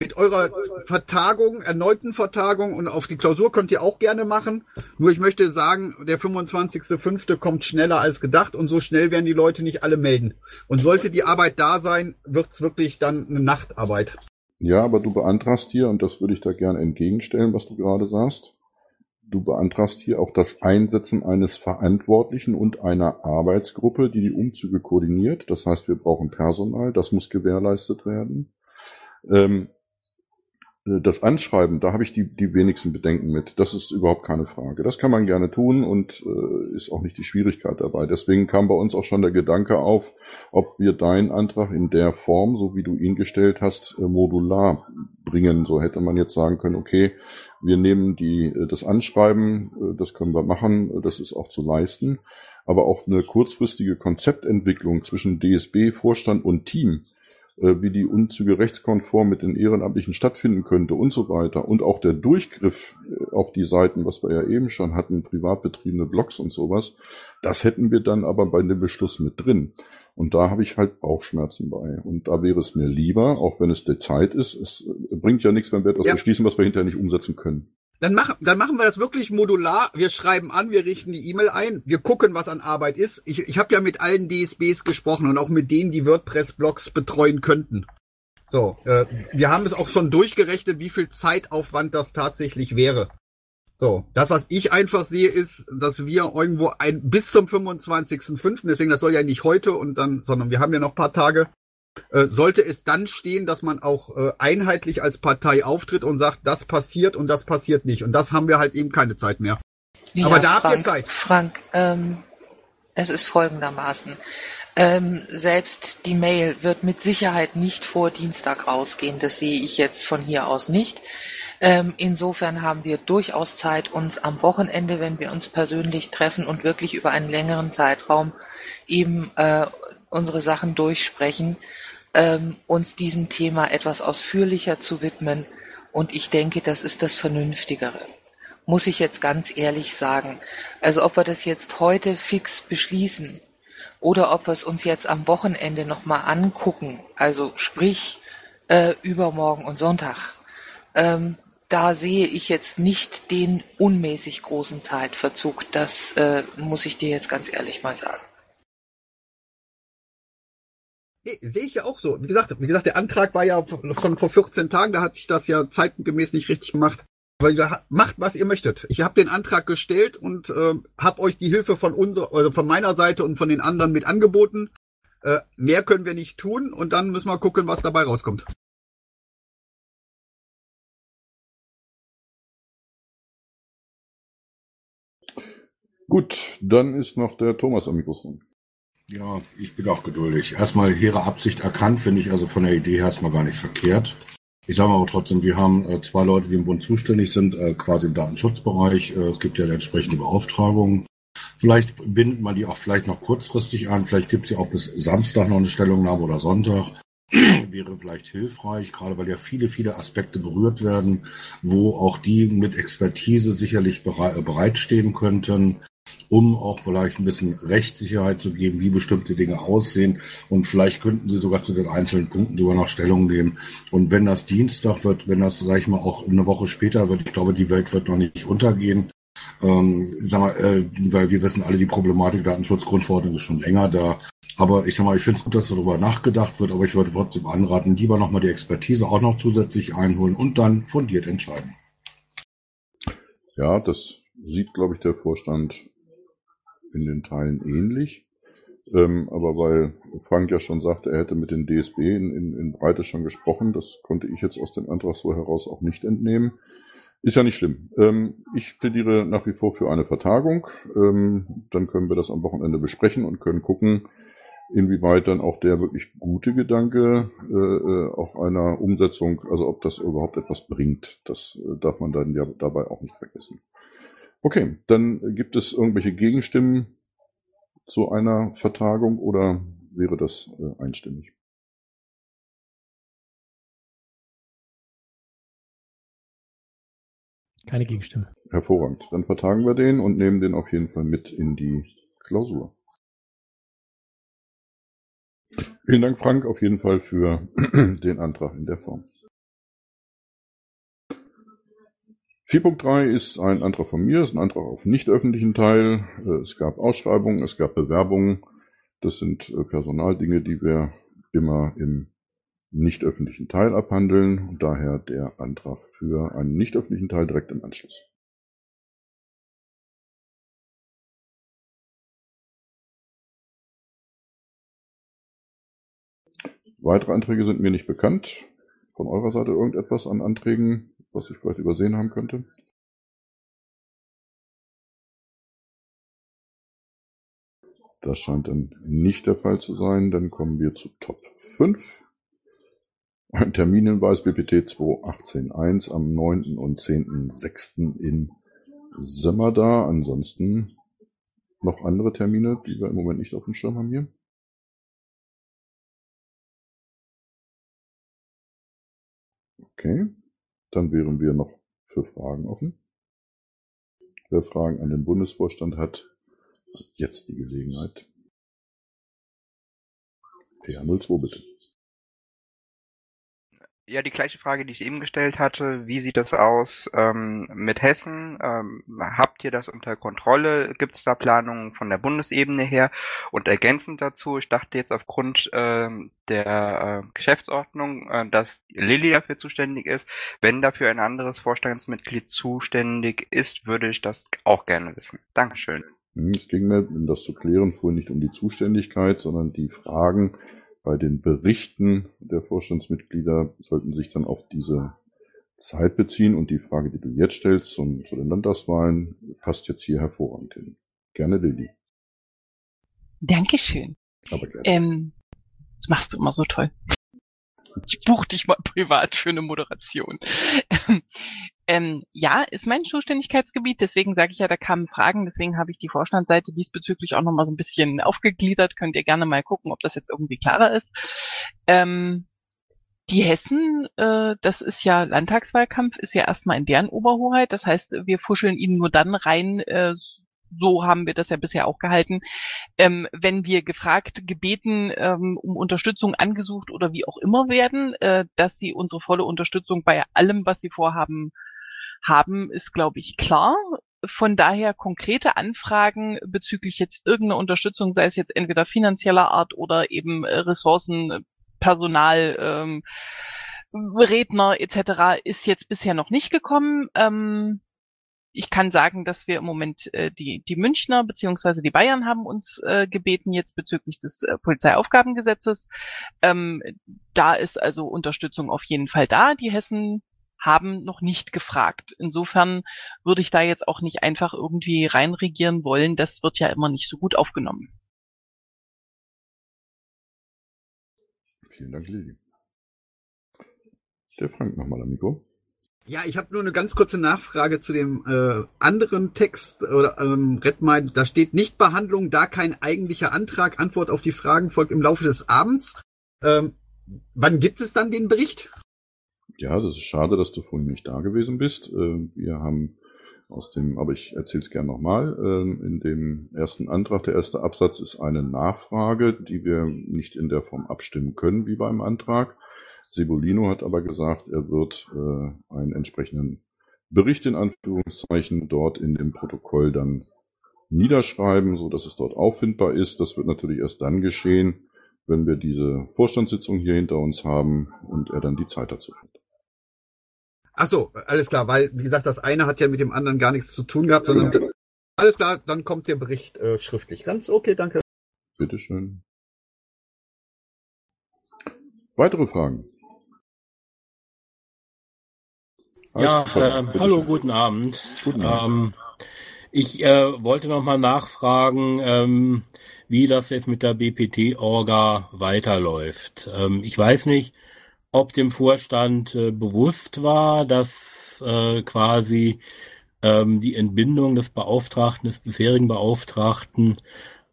S11: mit eurer Vertagung, erneuten Vertagung und auf die Klausur könnt ihr auch gerne machen. Nur ich möchte sagen, der 25.05. kommt schneller als gedacht und so schnell werden die Leute nicht alle melden. Und sollte die Arbeit da sein, wird's wirklich dann eine Nachtarbeit.
S2: Ja, aber du beantragst hier, und das würde ich da gerne entgegenstellen, was du gerade sagst, du beantragst hier auch das Einsetzen eines Verantwortlichen und einer Arbeitsgruppe, die die Umzüge koordiniert. Das heißt, wir brauchen Personal, das muss gewährleistet werden. Ähm, äh, das Anschreiben, da habe ich die, die wenigsten Bedenken mit. Das ist überhaupt keine Frage. Das kann man gerne tun und äh, ist auch nicht die Schwierigkeit dabei. Deswegen kam bei uns auch schon der Gedanke auf, ob wir deinen Antrag in der Form, so wie du ihn gestellt hast, äh, modular bringen. So hätte man jetzt sagen können, okay, wir nehmen die, äh, das Anschreiben, äh, das können wir machen, das ist auch zu leisten. Aber auch eine kurzfristige Konzeptentwicklung zwischen DSB, Vorstand und Team, äh, wie die Umzüge rechtskonform mit den Ehrenamtlichen stattfinden könnte und so weiter. Und auch der Durchgriff äh, auf die Seiten, was wir ja eben schon hatten, privat betriebene Blogs und sowas, das hätten wir dann aber bei dem Beschluss mit drin. Und da habe ich halt Bauchschmerzen bei. Und da wäre es mir lieber, auch wenn es der Zeit ist, es bringt ja nichts, wenn wir etwas ja. beschließen, was wir hinterher nicht umsetzen können.
S11: Dann machen, dann machen wir das wirklich modular. Wir schreiben an, wir richten die E-Mail ein, wir gucken, was an Arbeit ist. Ich, ich habe ja mit allen DSBs gesprochen und auch mit denen, die WordPress-Blogs betreuen könnten. So, äh, wir haben es auch schon durchgerechnet, wie viel Zeitaufwand das tatsächlich wäre. So, das, was ich einfach sehe, ist, dass wir irgendwo ein bis zum 25.05., deswegen das soll ja nicht heute und dann, sondern wir haben ja noch paar Tage, sollte es dann stehen, dass man auch äh, einheitlich als Partei auftritt und sagt, das passiert und das passiert nicht. Und das haben wir halt eben keine Zeit mehr.
S1: Ja, Aber da Frank, habt ihr Zeit. Frank, ähm, es ist folgendermaßen. Ähm, selbst die Mail wird mit Sicherheit nicht vor Dienstag rausgehen. Das sehe ich jetzt von hier aus nicht. Ähm, insofern haben wir durchaus Zeit, uns am Wochenende, wenn wir uns persönlich treffen und wirklich über einen längeren Zeitraum eben äh, unsere Sachen durchsprechen, ähm, uns diesem Thema etwas ausführlicher zu widmen. Und ich denke, das ist das Vernünftigere. Muss ich jetzt ganz ehrlich sagen. Also ob wir das jetzt heute fix beschließen oder ob wir es uns jetzt am Wochenende nochmal angucken, also sprich äh, übermorgen und Sonntag, ähm, da sehe ich jetzt nicht den unmäßig großen Zeitverzug. Das äh, muss ich dir jetzt ganz ehrlich mal sagen.
S11: Nee, sehe ich ja auch so. Wie gesagt, wie gesagt, der Antrag war ja schon vor 14 Tagen, da hatte ich das ja zeitgemäß nicht richtig gemacht. Weil ihr macht, was ihr möchtet. Ich habe den Antrag gestellt und äh, habe euch die Hilfe von unserer, also von meiner Seite und von den anderen mit angeboten. Äh, mehr können wir nicht tun und dann müssen wir gucken, was dabei rauskommt.
S2: Gut, dann ist noch der Thomas am Mikrofon.
S12: Ja, ich bin auch geduldig. Erstmal hehre Absicht erkannt, finde ich also von der Idee her erstmal gar nicht verkehrt. Ich sage aber trotzdem, wir haben äh, zwei Leute, die im Bund zuständig sind, äh, quasi im Datenschutzbereich. Äh, es gibt ja entsprechende Beauftragungen. Vielleicht bindet man die auch vielleicht noch kurzfristig ein. Vielleicht gibt es ja auch bis Samstag noch eine Stellungnahme oder Sonntag. Wäre vielleicht hilfreich, gerade weil ja viele, viele Aspekte berührt werden, wo auch die mit Expertise sicherlich bereit, bereitstehen könnten um auch vielleicht ein bisschen Rechtssicherheit zu geben, wie bestimmte Dinge aussehen. Und vielleicht könnten Sie sogar zu den einzelnen Punkten sogar noch Stellung nehmen. Und wenn das Dienstag wird, wenn das, sag ich mal, auch eine Woche später wird, ich glaube, die Welt wird noch nicht untergehen. Ähm, sag mal, äh, weil wir wissen alle, die Problematik Datenschutzgrundverordnung ist schon länger da. Aber ich sag mal, ich finde es gut, dass darüber nachgedacht wird, aber ich würde trotzdem anraten, lieber nochmal die Expertise auch noch zusätzlich einholen und dann fundiert entscheiden.
S2: Ja, das sieht, glaube ich, der Vorstand in den Teilen ähnlich. Ähm, aber weil Frank ja schon sagte, er hätte mit den DSB in, in, in Breite schon gesprochen, das konnte ich jetzt aus dem Antrag so heraus auch nicht entnehmen. Ist ja nicht schlimm. Ähm, ich plädiere nach wie vor für eine Vertagung. Ähm, dann können wir das am Wochenende besprechen und können gucken, inwieweit dann auch der wirklich gute Gedanke äh, äh auch einer Umsetzung, also ob das überhaupt etwas bringt. Das äh, darf man dann ja dabei auch nicht vergessen. Okay, dann gibt es irgendwelche Gegenstimmen zu einer Vertagung oder wäre das äh, einstimmig?
S3: Keine Gegenstimme.
S2: Hervorragend. Dann vertagen wir den und nehmen den auf jeden Fall mit in die Klausur. Vielen Dank, Frank, auf jeden Fall für den Antrag in der Form. 4.3 ist ein Antrag von mir, ist ein Antrag auf nicht öffentlichen Teil. Äh, es gab Ausschreibungen, es gab Bewerbungen. Das sind äh, Personaldinge, die wir immer im nicht öffentlichen Teil abhandeln. Und daher der Antrag für einen nicht öffentlichen Teil direkt im Anschluss. Weitere Anträge sind mir nicht bekannt. Von eurer Seite irgendetwas an Anträgen? Was ich vielleicht übersehen haben könnte? Das scheint dann nicht der Fall zu sein. Dann kommen wir zu Top 5. Ein Terminhinweis BPT 2.18.1 am 9. und 10.06. in Sömmerda. Ansonsten noch andere Termine, die wir im Moment nicht auf dem Schirm haben hier. Okay. Dann wären wir noch für Fragen offen. Wer Fragen an den Bundesvorstand hat, hat jetzt die Gelegenheit. PA02 bitte.
S6: Ja, die gleiche Frage, die ich eben gestellt hatte. Wie sieht das aus ähm, mit Hessen? Ähm, habt ihr das unter Kontrolle? Gibt es da Planungen von der Bundesebene her? Und ergänzend dazu, ich dachte jetzt aufgrund ähm, der äh, Geschäftsordnung, äh, dass Lilly dafür zuständig ist. Wenn dafür ein anderes Vorstandsmitglied zuständig ist, würde ich das auch gerne wissen. Dankeschön.
S2: Hm, es ging mir, um das zu klären, vorhin nicht um die Zuständigkeit, sondern die Fragen, bei den Berichten der Vorstandsmitglieder sollten sich dann auf diese Zeit beziehen und die Frage, die du jetzt stellst zum, zu den Landtagswahlen, passt jetzt hier hervorragend hin. Gerne Lilly.
S4: Dankeschön.
S2: Aber gerne.
S4: Ähm, das machst du immer so toll. Ich buche dich mal privat für eine Moderation. Ähm, ja, ist mein Zuständigkeitsgebiet, deswegen sage ich ja, da kamen Fragen, deswegen habe ich die Vorstandsseite diesbezüglich auch nochmal so ein bisschen aufgegliedert. Könnt ihr gerne mal gucken, ob das jetzt irgendwie klarer ist. Ähm, die Hessen, äh, das ist ja Landtagswahlkampf, ist ja erstmal in deren Oberhoheit. Das heißt, wir fuscheln ihnen nur dann rein, äh, so haben wir das ja bisher auch gehalten, ähm, wenn wir gefragt, gebeten, ähm, um Unterstützung angesucht oder wie auch immer werden, äh, dass sie unsere volle Unterstützung bei allem, was sie vorhaben, haben, ist, glaube ich, klar. Von daher konkrete Anfragen bezüglich jetzt irgendeiner Unterstützung, sei es jetzt entweder finanzieller Art oder eben äh, Ressourcen, Personal, ähm, Redner etc. ist jetzt bisher noch nicht gekommen. Ähm, ich kann sagen, dass wir im Moment äh, die, die Münchner beziehungsweise die Bayern haben uns äh, gebeten jetzt bezüglich des äh, Polizeiaufgabengesetzes. Ähm, da ist also Unterstützung auf jeden Fall da. Die Hessen haben noch nicht gefragt. Insofern würde ich da jetzt auch nicht einfach irgendwie reinregieren wollen. Das wird ja immer nicht so gut aufgenommen.
S2: Vielen Dank, Lili. Der Frank nochmal am Mikro.
S11: Ja, ich habe nur eine ganz kurze Nachfrage zu dem äh, anderen Text oder ähm, Redmine. Da steht nicht Behandlung, da kein eigentlicher Antrag. Antwort auf die Fragen folgt im Laufe des Abends. Ähm, wann gibt es dann den Bericht?
S2: Ja, das ist schade, dass du vorhin nicht da gewesen bist. Äh, wir haben aus dem, aber ich erzähle es gerne nochmal, ähm, in dem ersten Antrag, der erste Absatz ist eine Nachfrage, die wir nicht in der Form abstimmen können wie beim Antrag. Sebolino hat aber gesagt, er wird äh, einen entsprechenden Bericht in Anführungszeichen dort in dem Protokoll dann niederschreiben, so dass es dort auffindbar ist. Das wird natürlich erst dann geschehen, wenn wir diese Vorstandssitzung hier hinter uns haben und er dann die Zeit dazu hat.
S11: Ach so, alles klar, weil, wie gesagt, das eine hat ja mit dem anderen gar nichts zu tun gehabt, sondern alles klar, dann kommt der Bericht äh, schriftlich. Ganz okay, danke.
S2: Bitteschön. Weitere Fragen?
S13: Ja, äh, hallo, guten Abend.
S2: Guten Abend.
S13: Ähm, ich äh, wollte noch mal nachfragen, ähm, wie das jetzt mit der BPT-Orga weiterläuft. Ähm, ich weiß nicht, ob dem Vorstand äh, bewusst war, dass äh, quasi ähm, die Entbindung des Beauftragten, des bisherigen Beauftragten,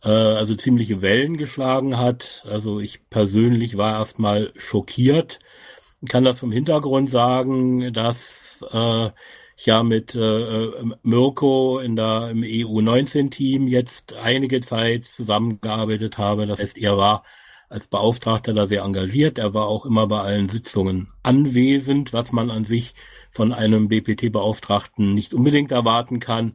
S13: äh, also ziemliche Wellen geschlagen hat. Also ich persönlich war erstmal schockiert. Ich kann das vom Hintergrund sagen, dass äh, ich ja mit äh, Mirko in der im EU-19-Team jetzt einige Zeit zusammengearbeitet habe. Das heißt, er war als Beauftragter da sehr engagiert. Er war auch immer bei allen Sitzungen anwesend, was man an sich von einem BPT-Beauftragten nicht unbedingt erwarten kann.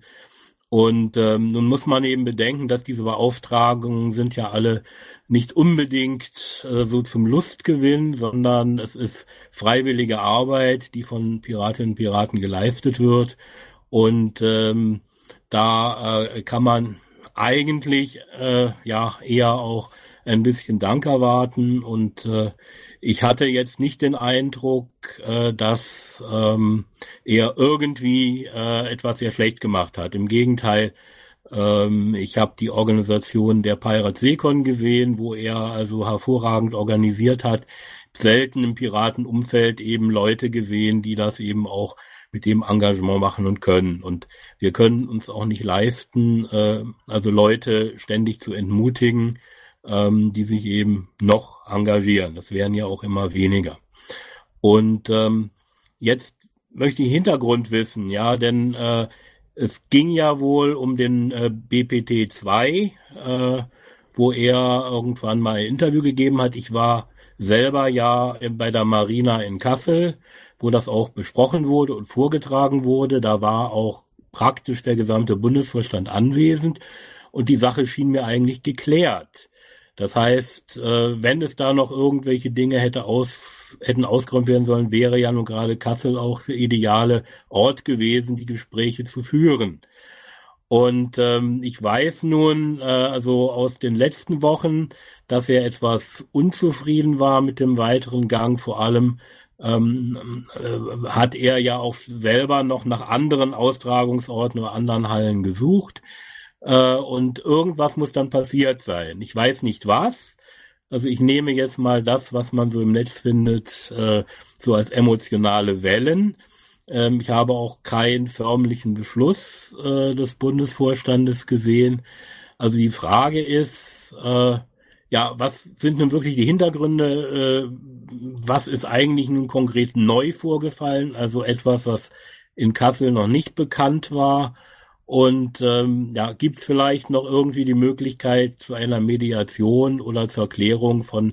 S13: Und ähm, nun muss man eben bedenken, dass diese Beauftragungen sind ja alle nicht unbedingt äh, so zum Lustgewinn, sondern es ist freiwillige Arbeit, die von Piratinnen und Piraten geleistet wird. Und ähm, da äh, kann man eigentlich äh, ja eher auch ein bisschen Dank erwarten. Und äh, ich hatte jetzt nicht den Eindruck, äh, dass ähm, er irgendwie äh, etwas sehr schlecht gemacht hat. Im Gegenteil, ähm, ich habe die Organisation der Pirate Seekon gesehen, wo er also hervorragend organisiert hat. Selten im Piratenumfeld eben Leute gesehen, die das eben auch mit dem Engagement machen und können. Und wir können uns auch nicht leisten, äh, also Leute ständig zu entmutigen, ähm, die sich eben noch engagieren. Das werden ja auch immer weniger. Und ähm, jetzt möchte ich Hintergrund wissen, ja, denn äh, es ging ja wohl um den äh, BPT 2, äh, wo er irgendwann mal ein Interview gegeben hat. Ich war selber ja bei der Marina in Kassel, wo das auch besprochen wurde und vorgetragen wurde. Da war auch praktisch der gesamte Bundesvorstand anwesend und die Sache schien mir eigentlich geklärt. Das heißt, äh, wenn es da noch irgendwelche Dinge hätte aus, hätten ausgeräumt werden sollen, wäre ja nun gerade Kassel auch der ideale Ort gewesen, die Gespräche zu führen. Und ähm, ich weiß nun, äh, also aus den letzten Wochen, dass er etwas unzufrieden war mit dem weiteren Gang. Vor allem ähm, äh, hat er ja auch selber noch nach anderen Austragungsorten oder anderen Hallen gesucht. Äh, und irgendwas muss dann passiert sein. Ich weiß nicht was. Also ich nehme jetzt mal das, was man so im Netz findet, äh, so als emotionale Wellen. Ähm, ich habe auch keinen förmlichen Beschluss äh, des Bundesvorstandes gesehen. Also die Frage ist, äh, ja, was sind nun wirklich die Hintergründe? Äh, was ist eigentlich nun konkret neu vorgefallen? Also etwas, was in Kassel noch nicht bekannt war. Und ähm, ja, gibt es vielleicht noch irgendwie die Möglichkeit zu einer Mediation oder zur Klärung von,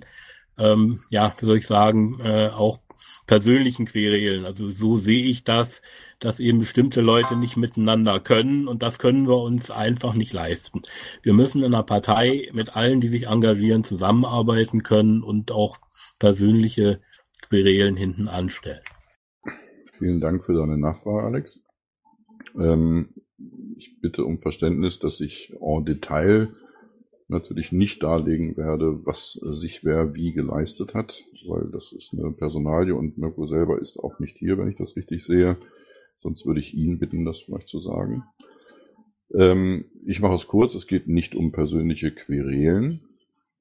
S13: ähm, ja, wie soll ich sagen, äh, auch persönlichen Querelen. Also so sehe ich das, dass eben bestimmte Leute nicht miteinander können und das können wir uns einfach nicht leisten. Wir müssen in einer Partei mit allen, die sich engagieren, zusammenarbeiten können und auch persönliche Querelen hinten anstellen.
S2: Vielen Dank für deine Nachfrage, Alex. Ähm, ich bitte um Verständnis, dass ich en Detail natürlich nicht darlegen werde, was sich wer wie geleistet hat, weil das ist eine Personalie und Mirko selber ist auch nicht hier, wenn ich das richtig sehe. Sonst würde ich ihn bitten, das vielleicht zu sagen. Ähm, ich mache es kurz, es geht nicht um persönliche Querelen.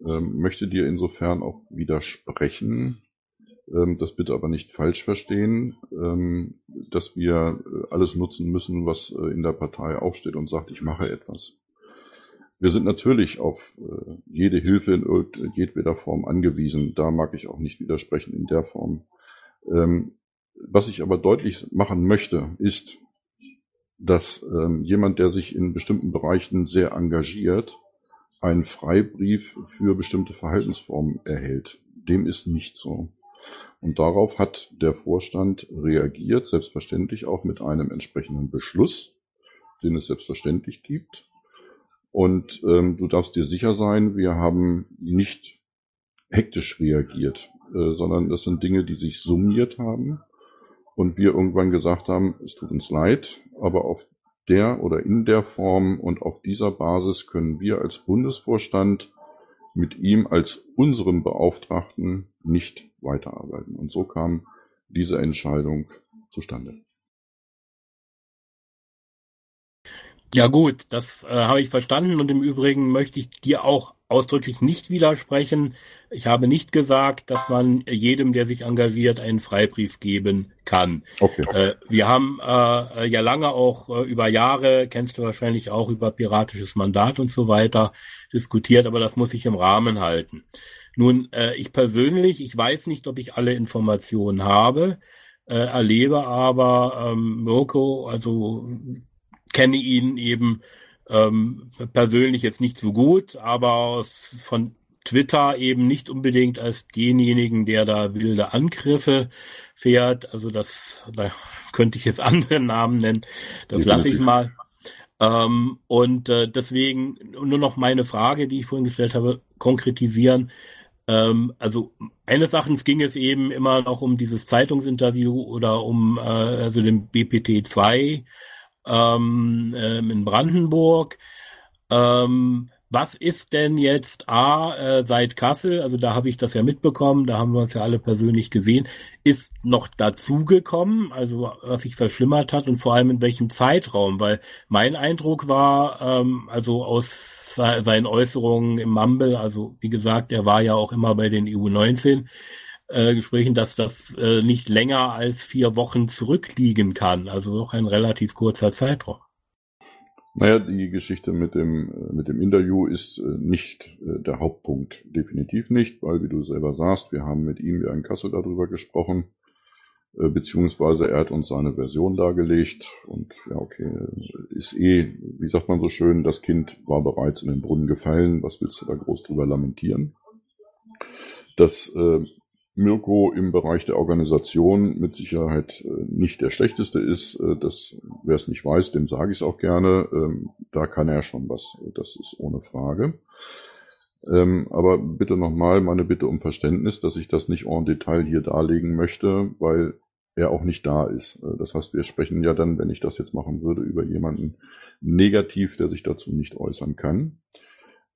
S2: Ähm, möchte dir insofern auch widersprechen, ähm, das bitte aber nicht falsch verstehen, ähm, dass wir äh, alles nutzen müssen, was äh, in der Partei aufsteht und sagt, ich mache etwas. Wir sind natürlich auf äh, jede Hilfe in jedweder Form angewiesen. Da mag ich auch nicht widersprechen in der Form. Ähm, was ich aber deutlich machen möchte, ist, dass jemand, der sich in bestimmten Bereichen sehr engagiert, einen Freibrief für bestimmte Verhaltensformen erhält. Dem ist nicht so. Und darauf hat der Vorstand reagiert, selbstverständlich auch mit einem entsprechenden Beschluss, den es selbstverständlich gibt. Und ähm, du darfst dir sicher sein, wir haben nicht hektisch reagiert, äh, sondern das sind Dinge, die sich summiert haben. und wir irgendwann gesagt haben, es tut uns leid, aber auf der oder in der Form und auf dieser Basis können wir als Bundesvorstand mit ihm als unserem Beauftragten nicht weiterarbeiten. Und so kam diese Entscheidung zustande.
S13: Ja gut, das äh, habe ich verstanden und im Übrigen möchte ich dir auch ausdrücklich nicht widersprechen. Ich habe nicht gesagt, dass man jedem, der sich engagiert, einen Freibrief geben kann.
S2: Okay.
S13: Äh, wir haben äh, ja lange auch äh, über Jahre, kennst du wahrscheinlich auch über piratisches Mandat und so weiter diskutiert, aber das muss sich im Rahmen halten. Nun, äh, ich persönlich, ich weiß nicht, ob ich alle Informationen habe, äh, erlebe aber ähm, Mirko, also kenne ihn eben ähm, persönlich jetzt nicht so gut, aber aus, von Twitter eben nicht unbedingt als denjenigen, der da wilde Angriffe fährt. Also das, da könnte ich jetzt andere Namen nennen. Das lasse ich mal. Ähm, und äh, deswegen nur noch meine Frage, die ich vorhin gestellt habe, konkretisieren. Ähm, also eines Sachen ging es eben immer noch um dieses Zeitungsinterview oder um äh, also den BPT 2 ähm, ähm, in Brandenburg. Ähm, was ist denn jetzt A äh, seit Kassel, also da habe ich das ja mitbekommen, da haben wir uns ja alle persönlich gesehen, ist noch dazugekommen, also was sich verschlimmert hat und vor allem in welchem Zeitraum, weil mein Eindruck war, ähm, also aus seinen Äußerungen im Mumble, also wie gesagt, er war ja auch immer bei den EU 19, äh, Gesprächen, dass das äh, nicht länger als vier Wochen zurückliegen kann. Also doch ein relativ kurzer Zeitraum.
S2: Naja, die Geschichte mit dem, äh, mit dem Interview ist äh, nicht der Hauptpunkt. Definitiv nicht, weil, wie du selber sagst, wir haben mit ihm ja in Kassel darüber gesprochen, beziehungsweise er hat uns seine Version dargelegt und ja, okay, ist eh, wie sagt man so schön, das Kind war bereits in den Brunnen gefallen, was willst du da groß drüber lamentieren? Das äh, Mirko im Bereich der Organisation mit Sicherheit äh, nicht der schlechteste ist. Äh, das, wer es nicht weiß, dem sage ich es auch gerne. Ähm, da kann er schon was. Das ist ohne Frage. Ähm, aber bitte nochmal meine Bitte um Verständnis, dass ich das nicht en Detail hier darlegen möchte, weil er auch nicht da ist. Äh, das heißt, wir sprechen ja dann, wenn ich das jetzt machen würde, über jemanden negativ, der sich dazu nicht äußern kann.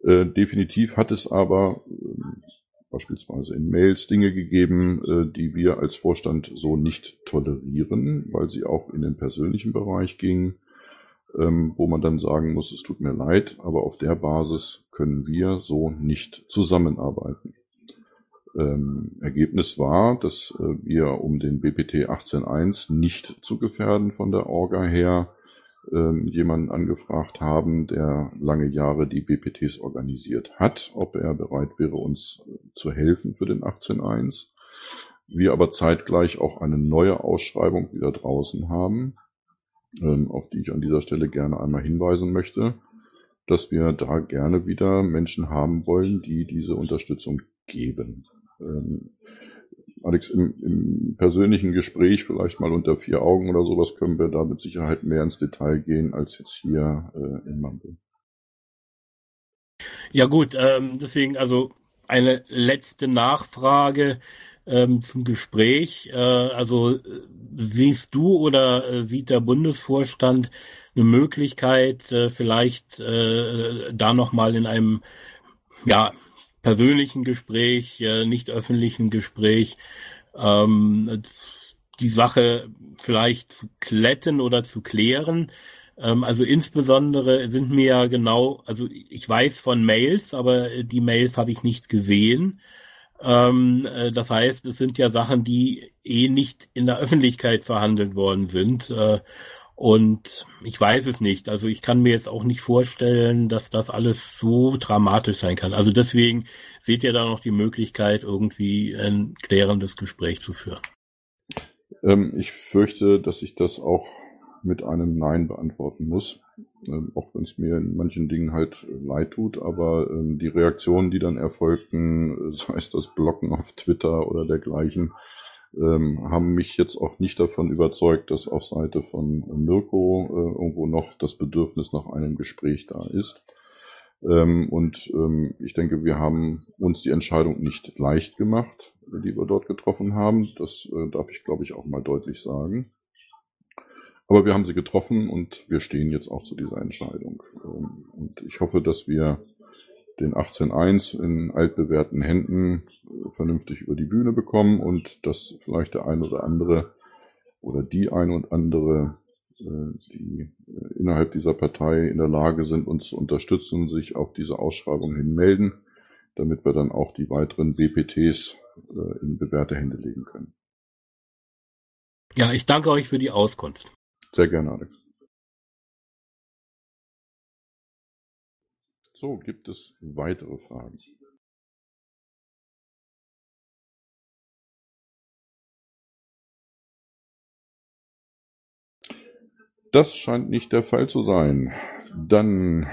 S2: Definitiv hat es aber ähm, beispielsweise in Mails Dinge gegeben, äh, die wir als Vorstand so nicht tolerieren, weil sie auch in den persönlichen Bereich gingen, ähm, wo man dann sagen muss, es tut mir leid, aber auf der Basis können wir so nicht zusammenarbeiten. Ähm, Ergebnis war, dass äh, wir um den BPT 18.1 nicht zu gefährden von der Orga her ähm, jemanden angefragt haben, der lange Jahre die BPTs organisiert hat, ob er bereit wäre, uns äh, zu helfen für den 18.1. Wir aber zeitgleich auch eine neue Ausschreibung wieder draußen haben, ähm, auf die ich an dieser Stelle gerne einmal hinweisen möchte, dass wir da gerne wieder Menschen haben wollen, die diese Unterstützung geben. Ähm, Alex, im, im persönlichen Gespräch, vielleicht mal unter vier Augen oder sowas, können wir da mit Sicherheit mehr ins Detail gehen als jetzt hier äh, in Mantel.
S13: Ja gut, ähm, deswegen also eine letzte Nachfrage ähm, zum Gespräch. Äh, also siehst du oder äh, sieht der Bundesvorstand eine Möglichkeit, äh, vielleicht äh, da nochmal in einem ja persönlichen Gespräch, äh, nicht öffentlichen Gespräch, ähm, die Sache vielleicht zu kletten oder zu klären. Ähm, also insbesondere sind mir ja genau, also ich weiß von Mails, aber die Mails habe ich nicht gesehen. Ähm, äh, das heißt, es sind ja Sachen, die eh nicht in der Öffentlichkeit verhandelt worden sind. Äh, und ich weiß es nicht. Also ich kann mir jetzt auch nicht vorstellen, dass das alles so dramatisch sein kann. Also deswegen seht ihr da noch die Möglichkeit, irgendwie ein klärendes Gespräch zu führen.
S2: Ähm, ich fürchte, dass ich das auch mit einem Nein beantworten muss. Ähm, auch wenn es mir in manchen Dingen halt leid tut, aber ähm, die Reaktionen, die dann erfolgten, sei es das Blocken auf Twitter oder dergleichen, ähm, haben mich jetzt auch nicht davon überzeugt, dass auf Seite von Mirko äh, irgendwo noch das Bedürfnis nach einem Gespräch da ist. Ähm, und ähm, ich denke, wir haben uns die Entscheidung nicht leicht gemacht. die wir dort getroffen haben. Das äh, darf ich, glaube ich, auch mal deutlich sagen. Aber wir haben sie getroffen und wir stehen jetzt auch zu dieser Entscheidung. Ähm, und ich hoffe, dass wir den 18.1 in altbewährten Händen äh, vernünftig über die Bühne bekommen und dass vielleicht der ein oder andere oder die ein und andere, äh, die äh, innerhalb dieser Partei in der Lage sind, uns zu unterstützen, sich auf diese Ausschreibung hin melden, damit wir dann auch die weiteren BPTs in bewährte Hände legen können.
S13: Ja, ich danke euch für die Auskunft.
S2: Sehr gerne, Alex. So, gibt es weitere Fragen? Das scheint nicht der Fall zu sein. Dann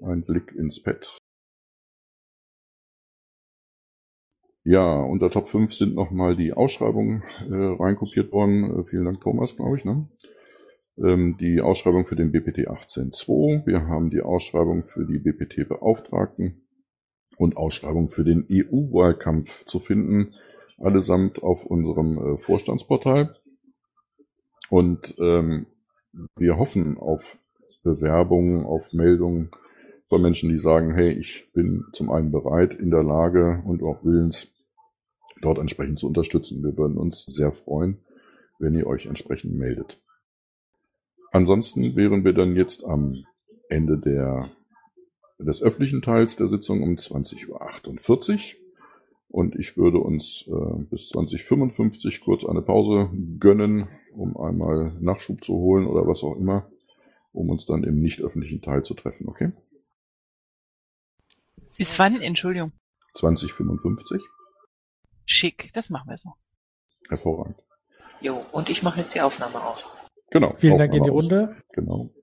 S2: ein Blick ins Pad. Ja, unter Top 5 sind nochmal die Ausschreibungen äh, reinkopiert worden. Äh, vielen Dank, Thomas, glaube ich. Ne? Ähm, die Ausschreibung für den BPT 18.2. Wir haben die Ausschreibung für die BPT-Beauftragten und Ausschreibung für den EU-Wahlkampf zu finden. Allesamt auf unserem äh, Vorstandsportal. Und ähm, wir hoffen auf Bewerbungen, auf Meldungen von Menschen, die sagen, hey, ich bin zum einen bereit, in der Lage und auch willens, dort entsprechend zu unterstützen. Wir würden uns sehr freuen, wenn ihr euch entsprechend meldet. Ansonsten wären wir dann jetzt am Ende der, des öffentlichen Teils der Sitzung um 20.48 Uhr. Und ich würde uns äh, bis 2055 kurz eine Pause gönnen, um einmal Nachschub zu holen oder was auch immer, um uns dann im nicht öffentlichen Teil zu treffen, okay?
S4: Bis wann? Entschuldigung.
S2: 2055.
S4: Schick, das machen wir so.
S2: Hervorragend.
S1: Jo, und ich mache jetzt die Aufnahme aus.
S2: Genau.
S3: Vielen Dank in die
S2: aus.
S3: Runde.
S2: Genau.